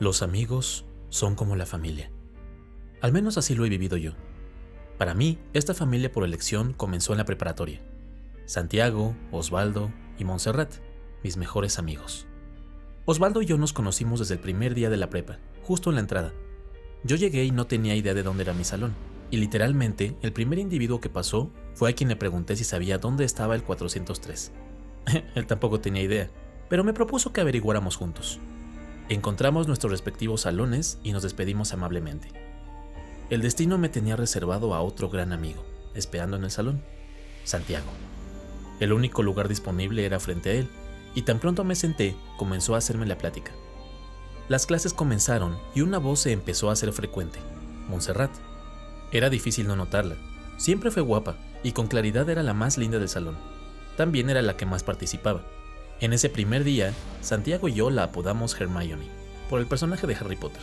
Los amigos son como la familia. Al menos así lo he vivido yo. Para mí, esta familia por elección comenzó en la preparatoria. Santiago, Osvaldo y Montserrat, mis mejores amigos. Osvaldo y yo nos conocimos desde el primer día de la prepa, justo en la entrada. Yo llegué y no tenía idea de dónde era mi salón, y literalmente el primer individuo que pasó fue a quien le pregunté si sabía dónde estaba el 403. Él tampoco tenía idea, pero me propuso que averiguáramos juntos. Encontramos nuestros respectivos salones y nos despedimos amablemente. El destino me tenía reservado a otro gran amigo, esperando en el salón, Santiago. El único lugar disponible era frente a él, y tan pronto me senté, comenzó a hacerme la plática. Las clases comenzaron y una voz se empezó a hacer frecuente, Montserrat. Era difícil no notarla. Siempre fue guapa y con claridad era la más linda del salón. También era la que más participaba. En ese primer día, Santiago y yo la apodamos Hermione, por el personaje de Harry Potter,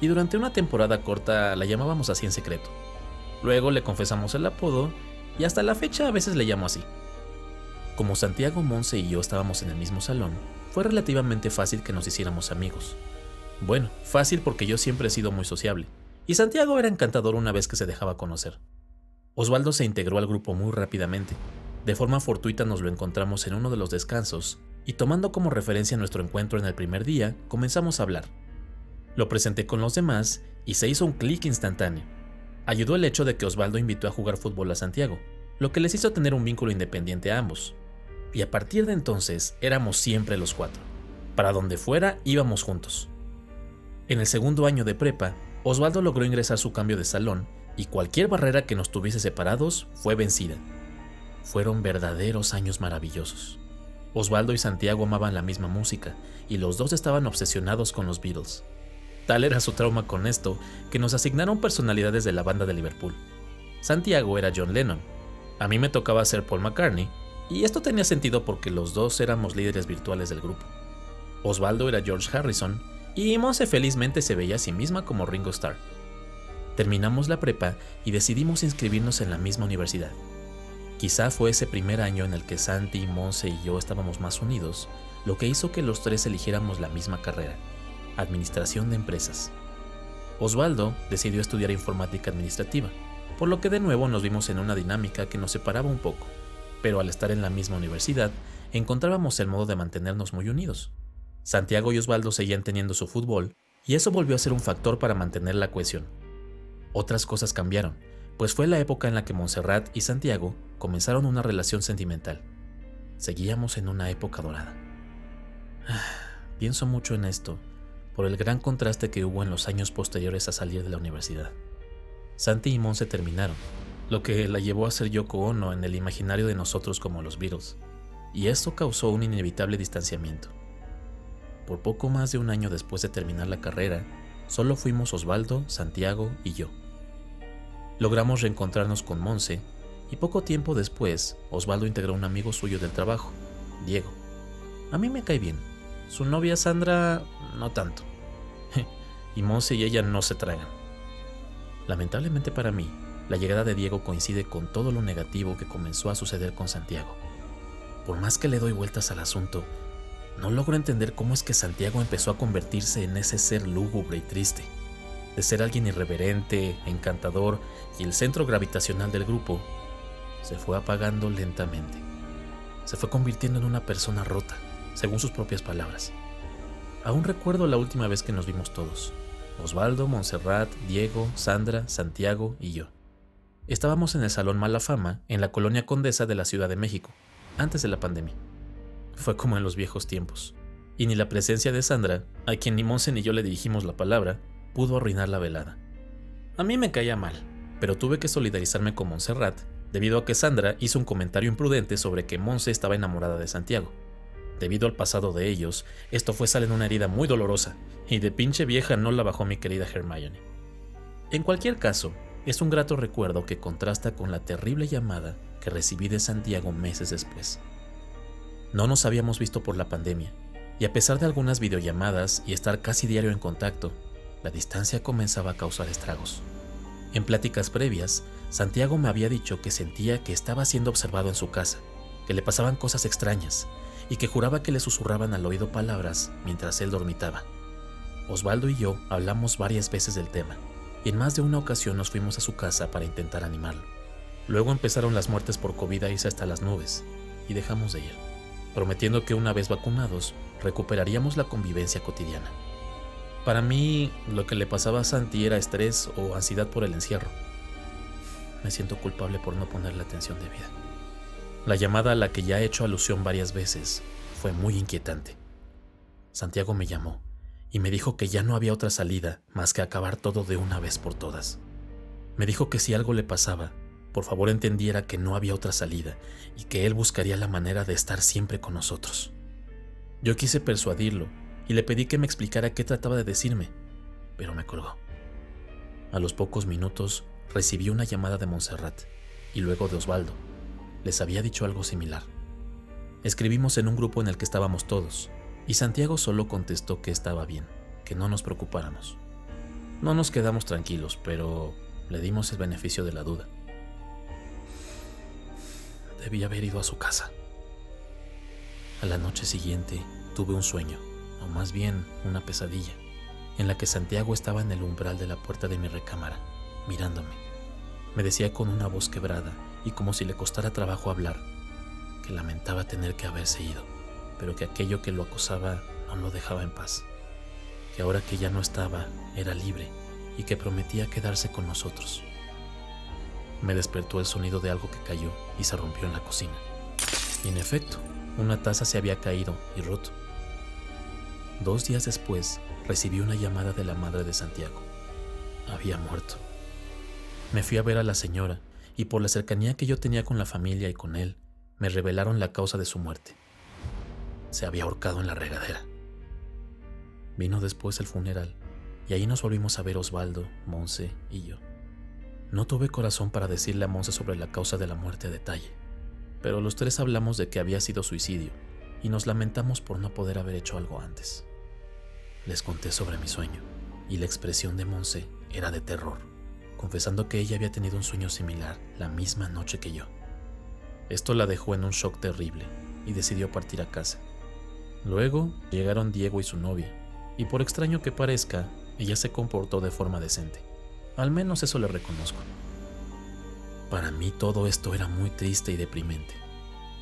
y durante una temporada corta la llamábamos así en secreto. Luego le confesamos el apodo y hasta la fecha a veces le llamo así. Como Santiago, Monse y yo estábamos en el mismo salón, fue relativamente fácil que nos hiciéramos amigos. Bueno, fácil porque yo siempre he sido muy sociable, y Santiago era encantador una vez que se dejaba conocer. Osvaldo se integró al grupo muy rápidamente. De forma fortuita nos lo encontramos en uno de los descansos y tomando como referencia nuestro encuentro en el primer día, comenzamos a hablar. Lo presenté con los demás y se hizo un clic instantáneo. Ayudó el hecho de que Osvaldo invitó a jugar fútbol a Santiago, lo que les hizo tener un vínculo independiente a ambos. Y a partir de entonces éramos siempre los cuatro. Para donde fuera íbamos juntos. En el segundo año de prepa, Osvaldo logró ingresar su cambio de salón y cualquier barrera que nos tuviese separados fue vencida. Fueron verdaderos años maravillosos. Osvaldo y Santiago amaban la misma música y los dos estaban obsesionados con los Beatles. Tal era su trauma con esto que nos asignaron personalidades de la banda de Liverpool. Santiago era John Lennon, a mí me tocaba ser Paul McCartney, y esto tenía sentido porque los dos éramos líderes virtuales del grupo. Osvaldo era George Harrison y Monse felizmente se veía a sí misma como Ringo Starr. Terminamos la prepa y decidimos inscribirnos en la misma universidad. Quizá fue ese primer año en el que Santi, Monse y yo estábamos más unidos, lo que hizo que los tres eligiéramos la misma carrera, Administración de Empresas. Osvaldo decidió estudiar informática administrativa, por lo que de nuevo nos vimos en una dinámica que nos separaba un poco, pero al estar en la misma universidad, encontrábamos el modo de mantenernos muy unidos. Santiago y Osvaldo seguían teniendo su fútbol, y eso volvió a ser un factor para mantener la cohesión. Otras cosas cambiaron, pues fue la época en la que Montserrat y Santiago comenzaron una relación sentimental. Seguíamos en una época dorada. Pienso mucho en esto, por el gran contraste que hubo en los años posteriores a salir de la universidad. Santi y Mon se terminaron, lo que la llevó a ser Yoko Ono en el imaginario de nosotros como los Beatles, y esto causó un inevitable distanciamiento. Por poco más de un año después de terminar la carrera, solo fuimos Osvaldo, Santiago y yo. Logramos reencontrarnos con Monse y poco tiempo después Osvaldo integró a un amigo suyo del trabajo, Diego. A mí me cae bien. Su novia Sandra no tanto. y Monse y ella no se tragan. Lamentablemente para mí, la llegada de Diego coincide con todo lo negativo que comenzó a suceder con Santiago. Por más que le doy vueltas al asunto, no logro entender cómo es que Santiago empezó a convertirse en ese ser lúgubre y triste de ser alguien irreverente, encantador y el centro gravitacional del grupo, se fue apagando lentamente. Se fue convirtiendo en una persona rota, según sus propias palabras. Aún recuerdo la última vez que nos vimos todos. Osvaldo, Montserrat, Diego, Sandra, Santiago y yo. Estábamos en el Salón Mala Fama, en la colonia Condesa de la Ciudad de México, antes de la pandemia. Fue como en los viejos tiempos. Y ni la presencia de Sandra, a quien ni Monse ni yo le dirigimos la palabra, pudo arruinar la velada. A mí me caía mal, pero tuve que solidarizarme con Montserrat debido a que Sandra hizo un comentario imprudente sobre que Monse estaba enamorada de Santiago. Debido al pasado de ellos, esto fue sal en una herida muy dolorosa, y de pinche vieja no la bajó mi querida Hermione. En cualquier caso, es un grato recuerdo que contrasta con la terrible llamada que recibí de Santiago meses después. No nos habíamos visto por la pandemia, y a pesar de algunas videollamadas y estar casi diario en contacto, la distancia comenzaba a causar estragos. En pláticas previas, Santiago me había dicho que sentía que estaba siendo observado en su casa, que le pasaban cosas extrañas y que juraba que le susurraban al oído palabras mientras él dormitaba. Osvaldo y yo hablamos varias veces del tema, y en más de una ocasión nos fuimos a su casa para intentar animarlo. Luego empezaron las muertes por COVID a irse hasta las nubes, y dejamos de ir, prometiendo que una vez vacunados, recuperaríamos la convivencia cotidiana. Para mí, lo que le pasaba a Santi era estrés o ansiedad por el encierro. Me siento culpable por no ponerle atención de vida. La llamada a la que ya he hecho alusión varias veces fue muy inquietante. Santiago me llamó y me dijo que ya no había otra salida más que acabar todo de una vez por todas. Me dijo que si algo le pasaba, por favor entendiera que no había otra salida y que él buscaría la manera de estar siempre con nosotros. Yo quise persuadirlo y le pedí que me explicara qué trataba de decirme, pero me colgó. A los pocos minutos recibí una llamada de Montserrat y luego de Osvaldo. Les había dicho algo similar. Escribimos en un grupo en el que estábamos todos, y Santiago solo contestó que estaba bien, que no nos preocupáramos. No nos quedamos tranquilos, pero le dimos el beneficio de la duda. Debía haber ido a su casa. A la noche siguiente tuve un sueño, o más bien una pesadilla, en la que Santiago estaba en el umbral de la puerta de mi recámara, mirándome. Me decía con una voz quebrada y como si le costara trabajo hablar, que lamentaba tener que haberse ido pero que aquello que lo acosaba no lo dejaba en paz, que ahora que ya no estaba era libre y que prometía quedarse con nosotros. Me despertó el sonido de algo que cayó y se rompió en la cocina. Y en efecto, una taza se había caído y roto. Dos días después, recibí una llamada de la madre de Santiago. Había muerto. Me fui a ver a la señora y por la cercanía que yo tenía con la familia y con él, me revelaron la causa de su muerte se había ahorcado en la regadera. Vino después el funeral y ahí nos volvimos a ver Osvaldo, Monse y yo. No tuve corazón para decirle a Monse sobre la causa de la muerte a detalle, pero los tres hablamos de que había sido suicidio y nos lamentamos por no poder haber hecho algo antes. Les conté sobre mi sueño y la expresión de Monse era de terror, confesando que ella había tenido un sueño similar la misma noche que yo. Esto la dejó en un shock terrible y decidió partir a casa. Luego llegaron Diego y su novia, y por extraño que parezca, ella se comportó de forma decente. Al menos eso le reconozco. Para mí todo esto era muy triste y deprimente.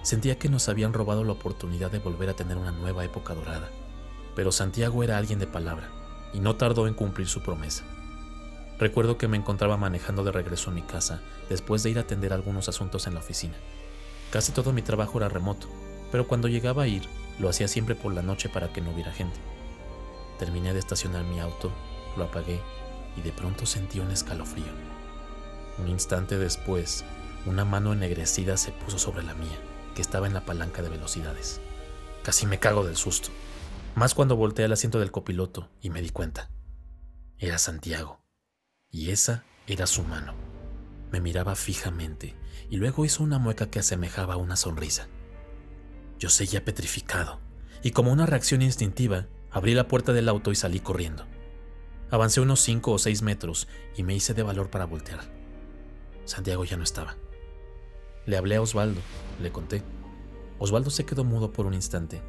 Sentía que nos habían robado la oportunidad de volver a tener una nueva época dorada. Pero Santiago era alguien de palabra, y no tardó en cumplir su promesa. Recuerdo que me encontraba manejando de regreso a mi casa después de ir a atender algunos asuntos en la oficina. Casi todo mi trabajo era remoto, pero cuando llegaba a ir, lo hacía siempre por la noche para que no hubiera gente. Terminé de estacionar mi auto, lo apagué y de pronto sentí un escalofrío. Un instante después, una mano ennegrecida se puso sobre la mía, que estaba en la palanca de velocidades. Casi me cago del susto, más cuando volteé al asiento del copiloto y me di cuenta. Era Santiago, y esa era su mano. Me miraba fijamente y luego hizo una mueca que asemejaba a una sonrisa. Yo seguía petrificado, y como una reacción instintiva, abrí la puerta del auto y salí corriendo. Avancé unos cinco o seis metros y me hice de valor para voltear. Santiago ya no estaba. Le hablé a Osvaldo, le conté. Osvaldo se quedó mudo por un instante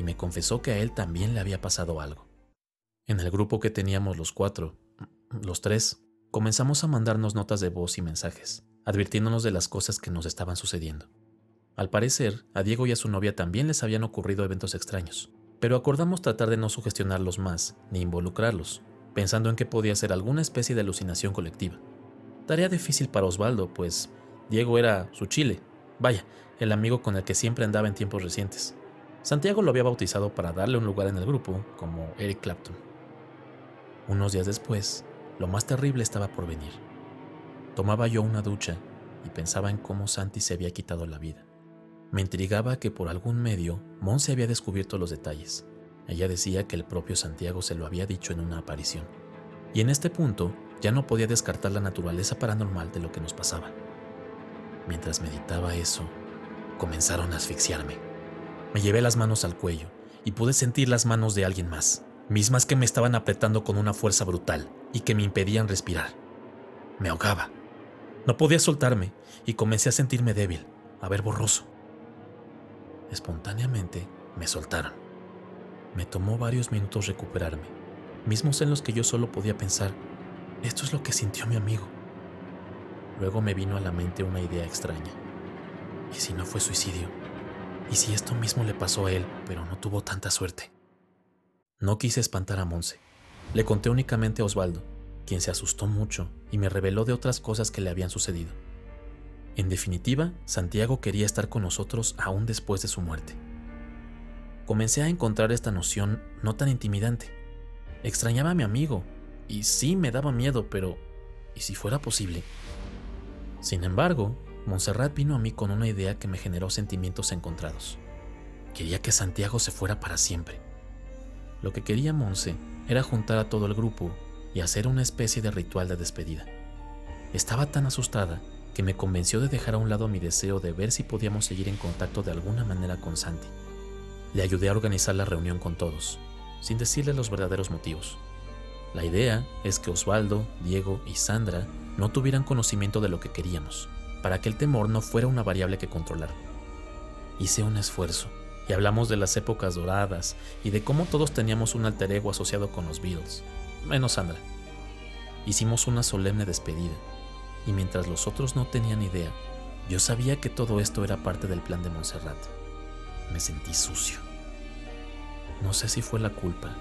y me confesó que a él también le había pasado algo. En el grupo que teníamos los cuatro, los tres, comenzamos a mandarnos notas de voz y mensajes, advirtiéndonos de las cosas que nos estaban sucediendo. Al parecer, a Diego y a su novia también les habían ocurrido eventos extraños, pero acordamos tratar de no sugestionarlos más ni involucrarlos, pensando en que podía ser alguna especie de alucinación colectiva. Tarea difícil para Osvaldo, pues Diego era su chile, vaya, el amigo con el que siempre andaba en tiempos recientes. Santiago lo había bautizado para darle un lugar en el grupo, como Eric Clapton. Unos días después, lo más terrible estaba por venir. Tomaba yo una ducha y pensaba en cómo Santi se había quitado la vida. Me intrigaba que por algún medio Monse había descubierto los detalles. Ella decía que el propio Santiago se lo había dicho en una aparición. Y en este punto ya no podía descartar la naturaleza paranormal de lo que nos pasaba. Mientras meditaba eso, comenzaron a asfixiarme. Me llevé las manos al cuello y pude sentir las manos de alguien más, mismas que me estaban apretando con una fuerza brutal y que me impedían respirar. Me ahogaba. No podía soltarme y comencé a sentirme débil, a ver borroso. Espontáneamente me soltaron. Me tomó varios minutos recuperarme, mismos en los que yo solo podía pensar, esto es lo que sintió mi amigo. Luego me vino a la mente una idea extraña. ¿Y si no fue suicidio? ¿Y si esto mismo le pasó a él, pero no tuvo tanta suerte? No quise espantar a Monse. Le conté únicamente a Osvaldo, quien se asustó mucho y me reveló de otras cosas que le habían sucedido. En definitiva, Santiago quería estar con nosotros aún después de su muerte. Comencé a encontrar esta noción no tan intimidante. Extrañaba a mi amigo, y sí me daba miedo, pero ¿y si fuera posible? Sin embargo, Montserrat vino a mí con una idea que me generó sentimientos encontrados. Quería que Santiago se fuera para siempre. Lo que quería Monse era juntar a todo el grupo y hacer una especie de ritual de despedida. Estaba tan asustada que me convenció de dejar a un lado mi deseo de ver si podíamos seguir en contacto de alguna manera con Santi. Le ayudé a organizar la reunión con todos, sin decirle los verdaderos motivos. La idea es que Osvaldo, Diego y Sandra no tuvieran conocimiento de lo que queríamos, para que el temor no fuera una variable que controlar. Hice un esfuerzo y hablamos de las épocas doradas y de cómo todos teníamos un alter ego asociado con los Beatles, menos Sandra. Hicimos una solemne despedida y mientras los otros no tenían idea, yo sabía que todo esto era parte del plan de Montserrat. Me sentí sucio. No sé si fue la culpa,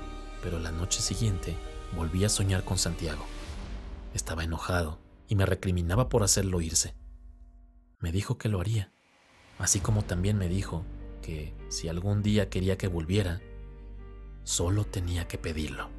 pero la noche siguiente volví a soñar con Santiago. Estaba enojado y me recriminaba por hacerlo irse. Me dijo que lo haría, así como también me dijo que si algún día quería que volviera, solo tenía que pedirlo.